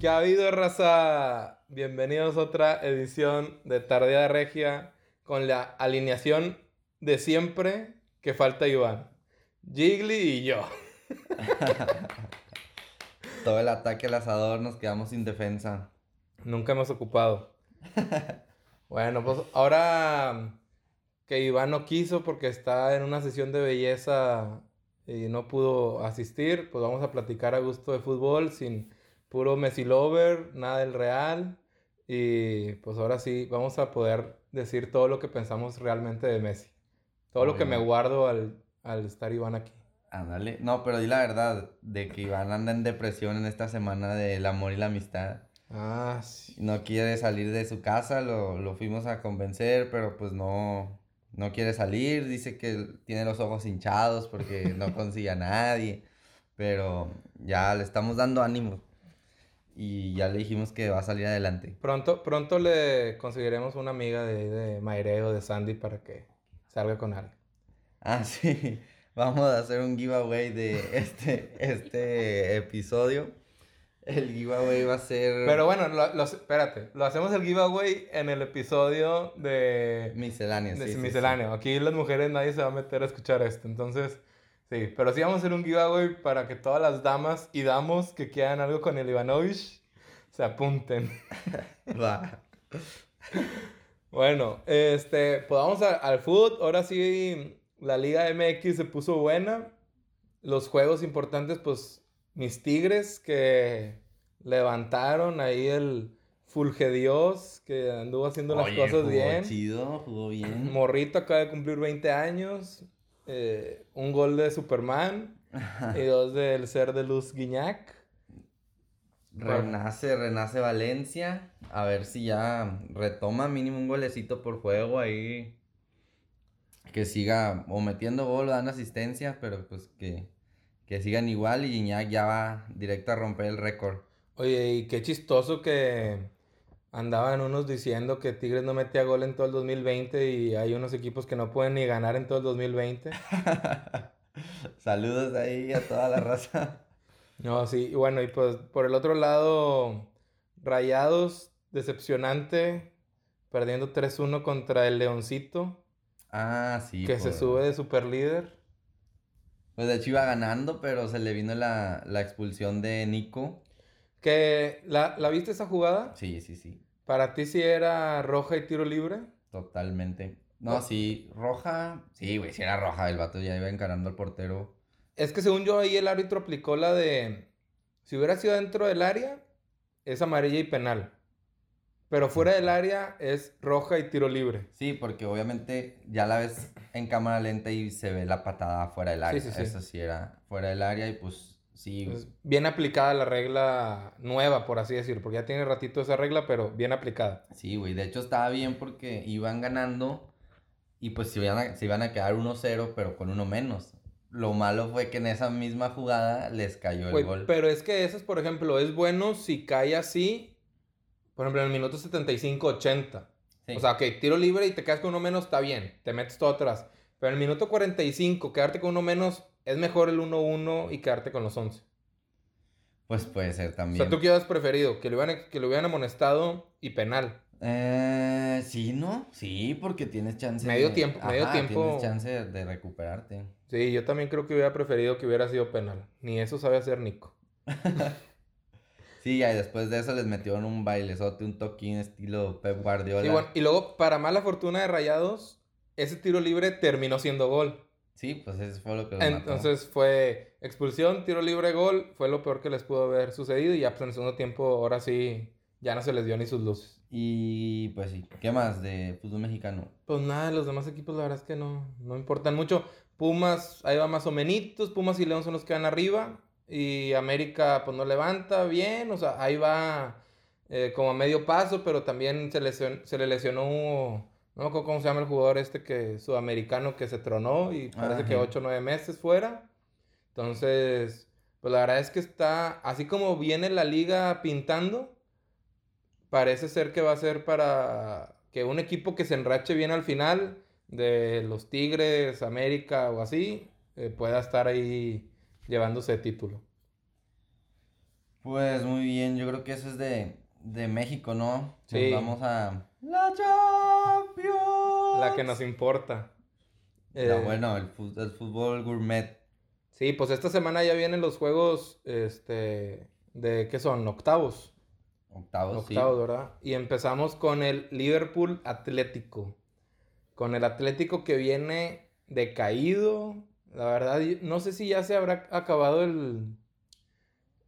¿Qué ha habido, raza? Bienvenidos a otra edición de Tardía de Regia con la alineación de siempre que falta Iván. Gigli y yo. Todo el ataque al asador nos quedamos sin defensa. Nunca hemos ocupado. bueno, pues ahora que Iván no quiso porque está en una sesión de belleza y no pudo asistir, pues vamos a platicar a gusto de fútbol sin puro Messi Lover, nada del Real. Y pues ahora sí, vamos a poder decir todo lo que pensamos realmente de Messi. Todo lo que me guardo al, al estar Iván aquí. Ándale. No, pero di la verdad, de que Iván anda en depresión en esta semana del amor y la amistad. Ah, sí. No quiere salir de su casa, lo, lo fuimos a convencer, pero pues no, no quiere salir. Dice que tiene los ojos hinchados porque no consigue a nadie. Pero ya le estamos dando ánimo. Y ya le dijimos que va a salir adelante. Pronto, pronto le conseguiremos una amiga de, de Maireo, de Sandy, para que salga con alguien. Ah, sí. Vamos a hacer un giveaway de este, este episodio. El giveaway va a ser. Pero bueno, lo, lo- espérate. Lo hacemos el giveaway en el episodio de. Misceláneo, de sí, sí, misceláneo. Aquí las mujeres nadie se va a meter a escuchar esto. Entonces, sí. Pero sí vamos a hacer un giveaway para que todas las damas y damos que quieran algo con el Ivanovich se apunten. Va. Bueno, este, pues vamos a- al fútbol. Ahora sí, la Liga MX se puso buena. Los juegos importantes, pues, mis Tigres que levantaron ahí el Fulgedios, que anduvo haciendo las cosas jugó bien. chido, jugó bien. Morrito acaba de cumplir 20 años. Eh, un gol de Superman y dos del ser de Luz Guiñac. Renace, renace Valencia. A ver si ya retoma mínimo un golecito por juego ahí. Que siga o metiendo gol o dando asistencia, pero pues que, que sigan igual y Iñak ya va directo a romper el récord. Oye, y qué chistoso que andaban unos diciendo que Tigres no metía gol en todo el 2020 y hay unos equipos que no pueden ni ganar en todo el 2020. Saludos ahí a toda la raza. No, sí, bueno, y pues por el otro lado, Rayados, decepcionante, perdiendo 3-1 contra el Leoncito, Ah, sí. que se sube de superlíder. Pues de hecho iba ganando, pero se le vino la, la expulsión de Nico. Que, ¿la, ¿la viste esa jugada? Sí, sí, sí. Para ti sí era roja y tiro libre. Totalmente. No, sí, roja. Sí, güey, sí era roja. El vato ya iba encarando al portero. Es que según yo ahí el árbitro aplicó la de, si hubiera sido dentro del área, es amarilla y penal. Pero fuera del área es roja y tiro libre. Sí, porque obviamente ya la ves en cámara lenta y se ve la patada fuera del área. Sí, sí, sí. Eso sí era fuera del área y pues sí. Bien aplicada la regla nueva, por así decir, porque ya tiene ratito esa regla, pero bien aplicada. Sí, güey. De hecho estaba bien porque iban ganando y pues se iban a, se iban a quedar 1-0, pero con uno menos. Lo malo fue que en esa misma jugada les cayó el Güey, gol. pero es que eso, es, por ejemplo, es bueno si cae así, por ejemplo, en el minuto 75-80. Sí. O sea, que tiro libre y te quedas con uno menos, está bien, te metes todo atrás. Pero en el minuto 45, quedarte con uno menos, es mejor el 1-1 y quedarte con los 11. Pues puede ser O también. sea, ¿tú qué hubieras preferido? Que lo hubieran, que lo hubieran amonestado y penal. Eh, sí, ¿no? Sí, porque tienes chance Medio de- tiempo, medio tiempo. Tienes chance de, recuperarte. Sí, yo también creo que hubiera preferido que hubiera sido penal. Ni eso sabe hacer Nico. Sí, y después de eso les metieron un bailezote, un toquín estilo Pep Guardiola. Sí, bueno, y luego, para mala fortuna de Rayados, ese tiro libre terminó siendo gol. Sí, pues eso fue lo que los mató. Entonces fue expulsión, tiro libre, gol. Fue lo peor que les pudo haber sucedido. Y ya pues en el segundo tiempo, ahora sí, ya no se les dio ni sus luces. Y pues sí, ¿qué más de fútbol mexicano? Pues nada, los demás equipos la verdad es que no, no importan mucho. Pumas, ahí va más o menos. Pumas y León son los que van arriba. Y América pues no levanta bien. O sea, ahí va eh, como a medio paso, pero también se, lesion- se le lesionó... No me acuerdo cómo se llama el jugador este que sudamericano que se tronó y parece que Ajá. 8 o 9 meses fuera. Entonces, pues la verdad es que está, así como viene la liga pintando, parece ser que va a ser para que un equipo que se enrache bien al final de los Tigres, América o así, eh, pueda estar ahí llevándose título. Pues muy bien, yo creo que eso es de, de México, ¿no? Sí. Nos vamos a la Champions. La que nos importa. La, Eh, bueno, el, fútbol gourmet. Sí, pues esta semana ya vienen los juegos, este, de, ¿qué son? Octavos. Octavos, sí. Octavos, ¿verdad? Y empezamos con el Liverpool Atlético. Con el Atlético que viene decaído. La verdad, no sé si ya se habrá acabado el...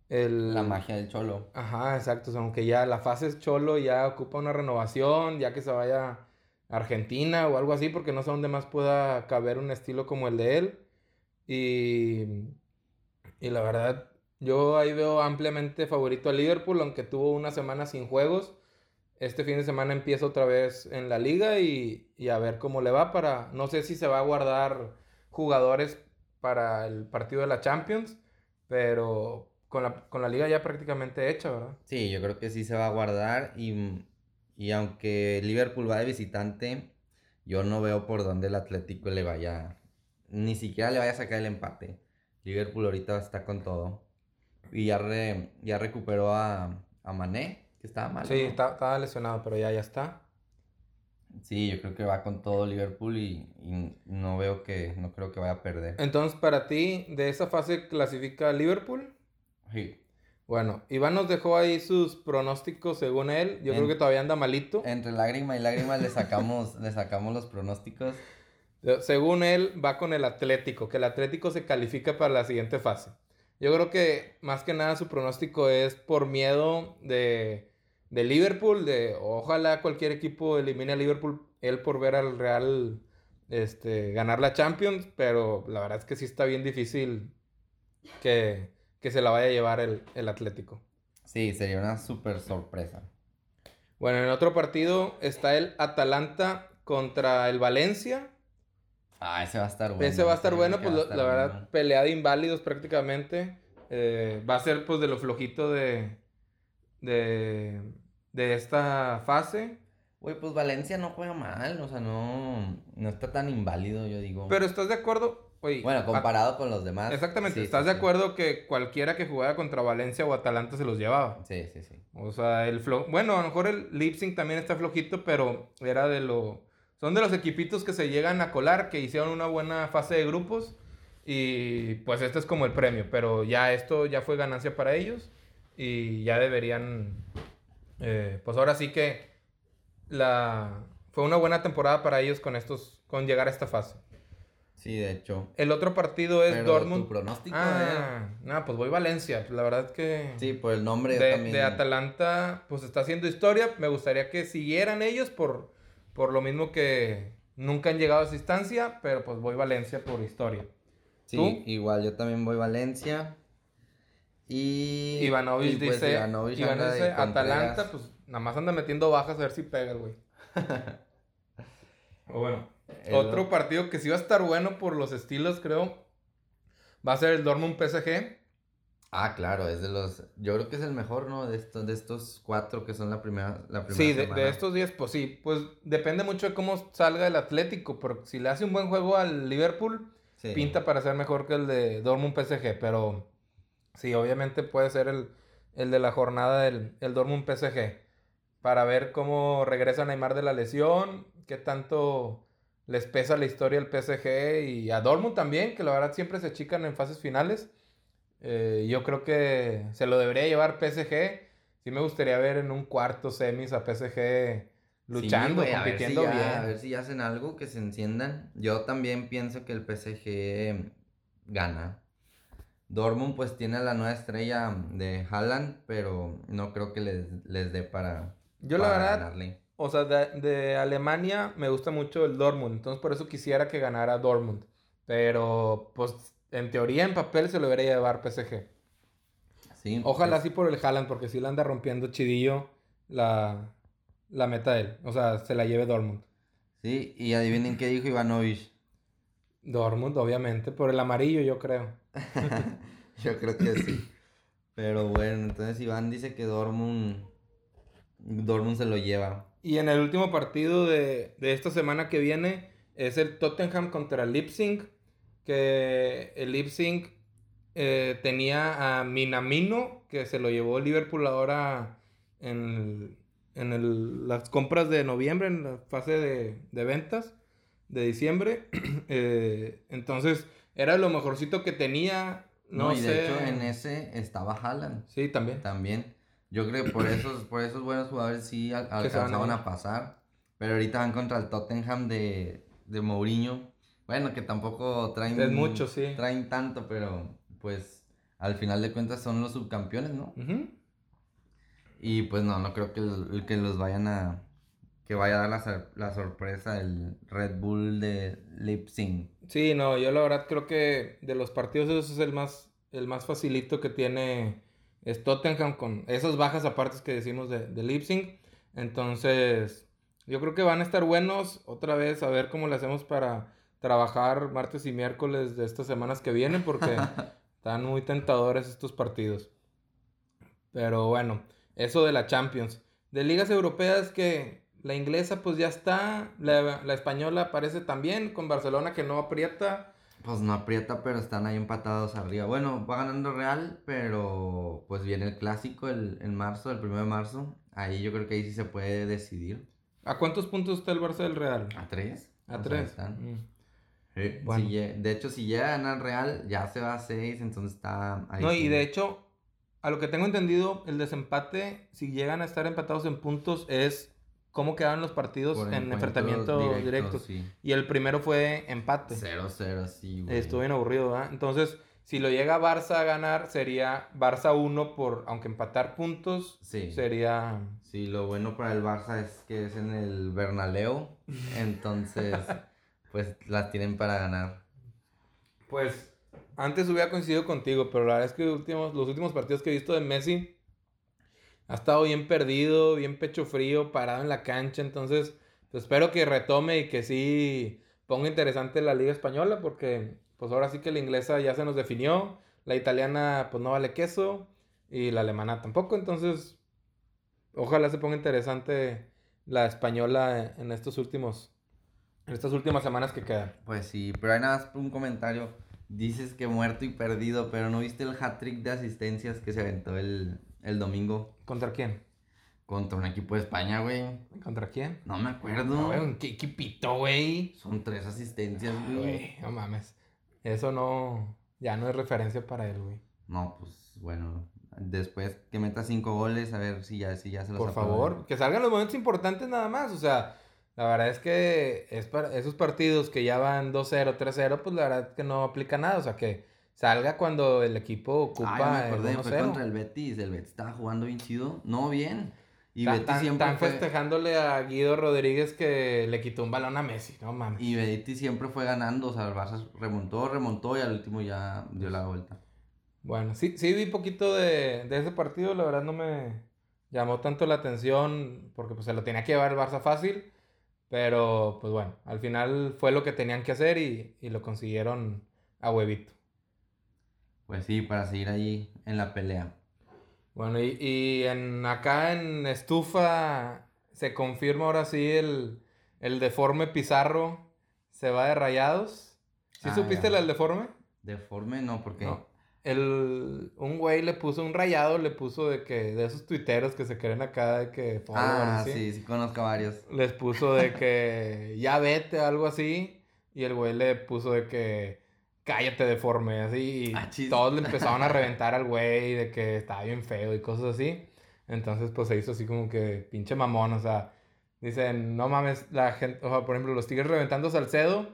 el La magia del cholo. Ajá, exacto. o sea, aunque ya la fase es cholo, ya ocupa una renovación, ya que se vaya a Argentina o algo así, porque no sé dónde más pueda caber un estilo como el de él. Y, y la verdad, yo ahí veo ampliamente favorito a Liverpool, aunque tuvo una semana sin juegos. Este fin de semana empieza otra vez en la liga y, y a ver cómo le va para... No sé si se va a guardar jugadores para el partido de la Champions, pero con la, con la liga ya prácticamente hecha, ¿verdad? Sí, yo creo que sí se va a guardar y, y aunque Liverpool va de visitante, yo no veo por dónde el Atlético le vaya, ni siquiera le vaya a sacar el empate. Liverpool ahorita está con todo. Y ya, re- ya recuperó a, a Mané, que estaba mal. Sí, ¿no? está- estaba lesionado, pero ya, ya está. Sí, yo creo que va con todo Liverpool y, y no veo que, no creo que vaya a perder. Entonces, para ti, de esa fase clasifica Liverpool. Sí. Bueno, Iván nos dejó ahí sus pronósticos según él. Yo creo que todavía anda malito. Entre lágrima y lágrima le sacamos, le sacamos los pronósticos. Según él, va con el Atlético, que el Atlético se califica para la siguiente fase. Yo creo que más que nada su pronóstico es por miedo de, de Liverpool, de ojalá cualquier equipo elimine a Liverpool, él por ver al Real este, ganar la Champions, pero la verdad es que sí está bien difícil que, que se la vaya a llevar el, el Atlético. Sí, sería una súper sorpresa. Bueno, en otro partido está el Atalanta contra el Valencia. Ah, ese va a estar bueno. Ese va a estar bueno, pues estar la verdad, bueno. pelea de inválidos prácticamente. Eh, va a ser pues de lo flojito de, de, de esta fase. Güey, pues Valencia no juega mal, o sea, no, no está tan inválido, yo digo. Pero ¿estás de acuerdo? Oye, bueno, a- comparado con los demás. Exactamente, sí, ¿estás sí, de sí. acuerdo que cualquiera que jugara contra Valencia o Atalanta se los llevaba? Sí, sí, sí. O sea, el flo... Bueno, a lo mejor el Leipzig también está flojito, pero era de lo... Son de los equipitos que se llegan a colar, que hicieron una buena fase de grupos. Y pues este es como el premio, pero ya esto ya fue ganancia para ellos. Y ya deberían... eh, pues ahora sí que la... Fue una buena temporada para ellos con estos... Con llegar a esta fase. Sí, de hecho. El otro partido es Pero Dortmund. tu pronóstico, Ah, no, pues voy Valencia. La verdad es que... Sí, por el nombre de, también. de Atalanta, pues está haciendo historia. Me gustaría que siguieran ellos por, por lo mismo que nunca han llegado a esa instancia, pero pues voy Valencia por historia. Sí, ¿Tú? igual, yo también voy Valencia. Y. Ivanovic y, pues, dice, Ivanovic de dice Atalanta, pues nada más anda metiendo bajas a ver si pega el güey. o bueno, El- otro partido que sí va a estar bueno por los estilos, creo, va a ser el Dortmund PSG. Ah, claro, es de los. Yo creo que es el mejor, ¿no? De estos, de estos cuatro que son la primera, la primera Sí, de, de estos días, pues sí, pues depende mucho de cómo salga el Atlético, porque si le hace un buen juego al Liverpool, Sí. pinta para ser mejor que el de Dortmund PSG, pero sí, obviamente puede ser el, el de la jornada del el Dortmund PSG, para ver cómo regresa Neymar de la lesión, qué tanto les pesa la historia al PSG y a Dortmund también, que la verdad siempre se chican en fases finales. Eh, yo creo que se lo debería llevar PSG. Sí me gustaría ver en un cuarto semis a PSG luchando, Sí, a ver si compitiendo ya- bien. A ver si hacen algo, que se enciendan. Yo también pienso que el PSG gana. Dortmund pues tiene la nueva estrella de Haaland, pero no creo que les, les dé para, Yo la para verdad, ganarle. O sea, de, de Alemania me gusta mucho el Dortmund, entonces por eso quisiera que ganara Dortmund. Pero, pues, en teoría, en papel se lo debería llevar PSG. Sí, Ojalá sí por el Haaland, porque sí la anda rompiendo chidillo la, la meta de él. O sea, se la lleve Dortmund. Sí, y adivinen qué dijo Ivanovic. Dortmund, obviamente, por el amarillo, yo creo. Yo creo que sí. Pero bueno, entonces Iván dice que Dortmund, Dortmund se lo lleva. Y en el último partido de, de esta semana que viene es el Tottenham contra el Leipzig. Que el Leipzig eh, tenía a Minamino, que se lo llevó Liverpool ahora en, las compras de noviembre, en la fase de, ventas de diciembre. Eh, entonces, era lo mejorcito que tenía. No, y de hecho en ese estaba Haaland. Sí, también. También. Yo creo que por esos, por esos buenos jugadores sí alcanzaban a pasar. Pero ahorita van contra el Tottenham de, de Mourinho. Bueno, que tampoco traen. Es mucho, sí. Traen tanto, pero pues al final de cuentas son los subcampeones, ¿no? Y pues no, no creo que, que los vayan a. Que vaya a dar la, sorpresa el Red Bull de Leipzig. Sí, no, yo la verdad creo que de los partidos ese es el más, el más facilito que tiene es Tottenham con esas bajas apartes que decimos de, de Leipzig. Entonces, yo creo que van a estar buenos. Otra vez, a ver cómo le hacemos para trabajar martes y miércoles de estas semanas que vienen, porque están muy tentadores estos partidos. Pero bueno, eso de la Champions. De ligas europeas que la inglesa pues ya está, la, la española parece también, con Barcelona que no aprieta. Pues no aprieta, pero están ahí empatados arriba. Bueno, va ganando Real, pero pues viene el clásico el, en marzo, el 1 de marzo. Ahí yo creo que ahí sí se puede decidir. ¿A cuántos puntos está el Barça del Real? A tres. A tres. Están. Mm. de hecho, si llega a ganar Real, ya se va a seis, entonces está ahí. No, y de hecho, a lo que tengo entendido, el desempate, si llegan a estar empatados en puntos, es cómo quedaron los partidos en enfrentamiento directo. Y el primero fue empate. 0-0, sí, güey. Estuvo bien aburrido, ¿verdad? Entonces, si lo llega Barça a ganar, sería Barça 1 por, aunque empatar puntos, sí. sería... Sí, lo bueno para el Barça es que es en el Bernaleo, entonces, pues las tienen para ganar. Pues, antes hubiera coincidido contigo, pero la verdad es que últimos, los últimos partidos que he visto de Messi, ha estado bien perdido, bien pecho frío, parado en la cancha, entonces, pues espero que retome y que sí ponga interesante la Liga Española, porque pues ahora sí que la inglesa ya se nos definió, la italiana pues no vale queso y la alemana tampoco, entonces ojalá se ponga interesante la española en estos últimos en estas últimas semanas que quedan. Pues sí, pero hay nada más un comentario. Dices que muerto y perdido, pero ¿no viste el hat-trick de asistencias que se aventó el, el domingo? ¿Contra quién? Contra un equipo de España, güey. ¿Contra quién? No me acuerdo. güey, ¿qué equipito, güey? Son tres asistencias, güey. No mames. Eso no, ya no es referencia para él, güey. No, pues bueno, después que meta cinco goles, a ver si ya, si ya se los Por favor, que salgan los momentos importantes nada más, o sea, la verdad es que es para esos partidos que ya van 2-0, 3-0, pues la verdad es que no aplica nada, o sea, que salga cuando el equipo ocupa me acordé, fue contra el Betis, el Betis estaba jugando bien chido, no bien. Y Betis siempre están festejándole a Guido Rodríguez que le quitó un balón a Messi, no mames. Y Betis siempre fue ganando, o sea, el Barça remontó, remontó y al último ya dio la vuelta. Bueno, sí, sí vi poquito de, ese partido, la verdad no me llamó tanto la atención porque pues se lo tenía que llevar el Barça fácil, pero pues bueno, al final fue lo que tenían que hacer y, y lo consiguieron a huevito. Pues sí, para seguir ahí en la pelea. Bueno, y, y en, acá en Estufa se confirma ahora sí el, el deforme Pizarro se va de rayados. ¿Sí ah, supiste el deforme? Deforme no, porque El, un güey le puso un rayado, le puso de que, de esos tuiteros que se creen acá de que... Ah, sí, sí conozco a varios. Les puso de que ya vete, algo así. Y el güey le puso de que cállate deforme, así. Ah, todos le empezaban a reventar al güey de que estaba bien feo y cosas así. Entonces, pues se hizo así como que pinche mamón, o sea, dicen, no mames, la gente, o sea, por ejemplo, los tigres reventando Salcedo.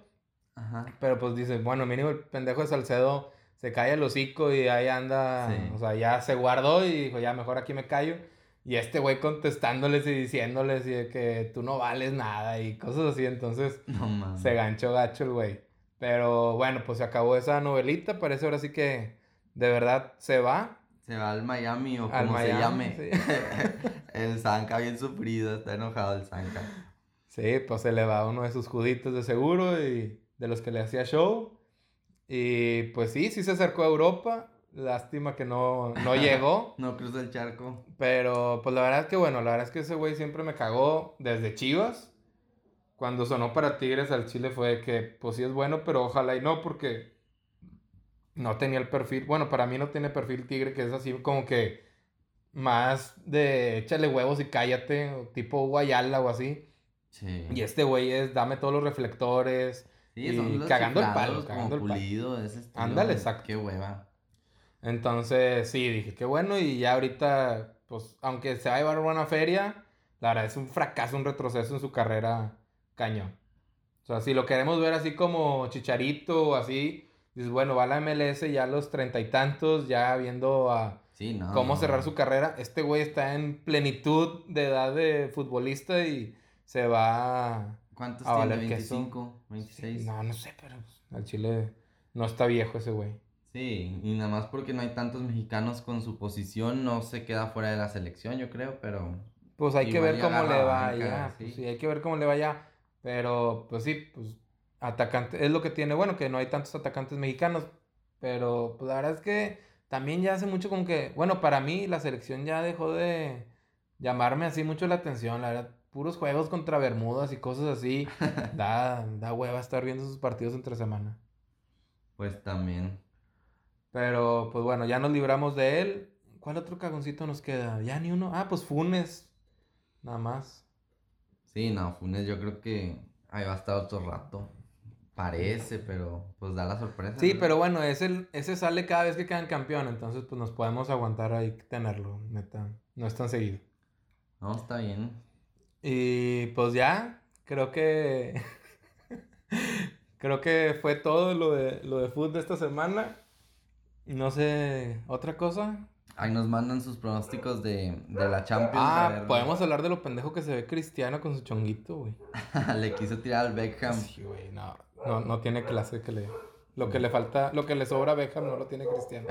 Ajá. Pero pues dicen, bueno, mínimo el pendejo de Salcedo se cae el hocico y ahí anda, o sea, ya se guardó y dijo, ya mejor aquí me callo. Y este güey contestándoles y diciéndoles y de que tú no vales nada y cosas así. Entonces, se ganchó gacho el güey. Pero bueno, pues se acabó esa novelita. Parece ahora sí que de verdad se va. Se va al Miami o como se llame. el Zanca bien sufrido, está enojado el Zanca. Sí, pues se le va uno de sus juditos de seguro y de los que le hacía show. Y pues sí, sí se acercó a Europa. Lástima que no, no llegó. no cruzó el charco. Pero pues la verdad es que bueno, la verdad es que ese güey siempre me cagó desde Chivas cuando sonó para Tigres al Chile fue que, pues sí es bueno, pero ojalá y no, porque no tenía el perfil, bueno, para mí no tiene perfil tigre, que es así como que más de échale huevos y cállate, o tipo Guayala o así. Sí. Y este güey es dame todos los reflectores. Sí, y cagando el palo, cagando el palo. pulido, ese Ándale, exacto. Qué hueva. Entonces, sí, dije, qué bueno. Y ya ahorita, pues, aunque se va a llevar buena feria, la verdad es un fracaso, un retroceso en su carrera cañón. O sea, si lo queremos ver así como Chicharito o así, dices, bueno, va a la MLS ya a los treinta y tantos, ya viendo a Sí, no. cómo no. cerrar su carrera. Este güey está en plenitud de edad de futbolista y se va ¿Cuántos a tiene? valer queso. ¿25? ¿26? No, no sé, pero pues, al Chile no está viejo ese güey. Sí, y nada más porque no hay tantos mexicanos con su posición, no se queda fuera de la selección, yo creo, pero Pues hay que ver cómo le va ya. sí. Pues sí, hay que ver cómo le va ya. Pero, pues sí, pues atacante. Es lo que tiene, bueno, que no hay tantos atacantes mexicanos. Pero, pues la verdad es que también ya hace mucho como que, bueno, para mí la selección ya dejó de llamarme así mucho la atención. La verdad, puros juegos contra Bermudas y cosas así. da, da hueva estar viendo sus partidos entre semana. pues también. Pero, pues bueno, ya nos libramos de él. ¿Cuál otro cagoncito nos queda? Ya ni uno. Ah, pues Funes. Nada más. Sí, no, Funes yo creo que ahí va a estar otro rato. Parece, pero pues da la sorpresa. Sí, ¿no? pero bueno, ese, ese sale cada vez que quedan campeón, entonces pues nos podemos aguantar ahí tenerlo, neta. No es tan seguido. No, está bien. Y pues ya, creo que. creo que fue todo lo de, lo de fútbol de esta semana. No sé, ¿otra cosa? Ahí nos mandan sus pronósticos de, de la Champions. Ah, ver. podemos hablar de lo pendejo que se ve Cristiano con su chonguito, güey. Le quiso tirar al Beckham. Sí, güey, no, no, no tiene clase que le... Lo que le falta, lo que le sobra a Beckham no lo tiene Cristiano.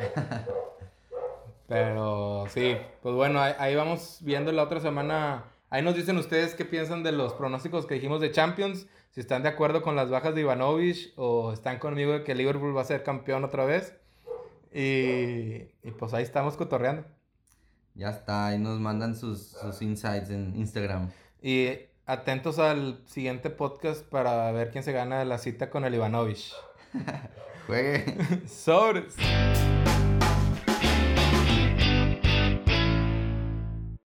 Pero sí, pues bueno, ahí, ahí vamos viendo la otra semana. Ahí nos dicen ustedes qué piensan de los pronósticos que dijimos de Champions. Si están de acuerdo con las bajas de Ivanovic o están conmigo de que Liverpool va a ser campeón otra vez. Y, y pues ahí estamos cotorreando. Ya está, ahí nos mandan sus, sus insights en Instagram. Y atentos al siguiente podcast para ver quién se gana la cita con el Ivanovic. Juegue. Sobres.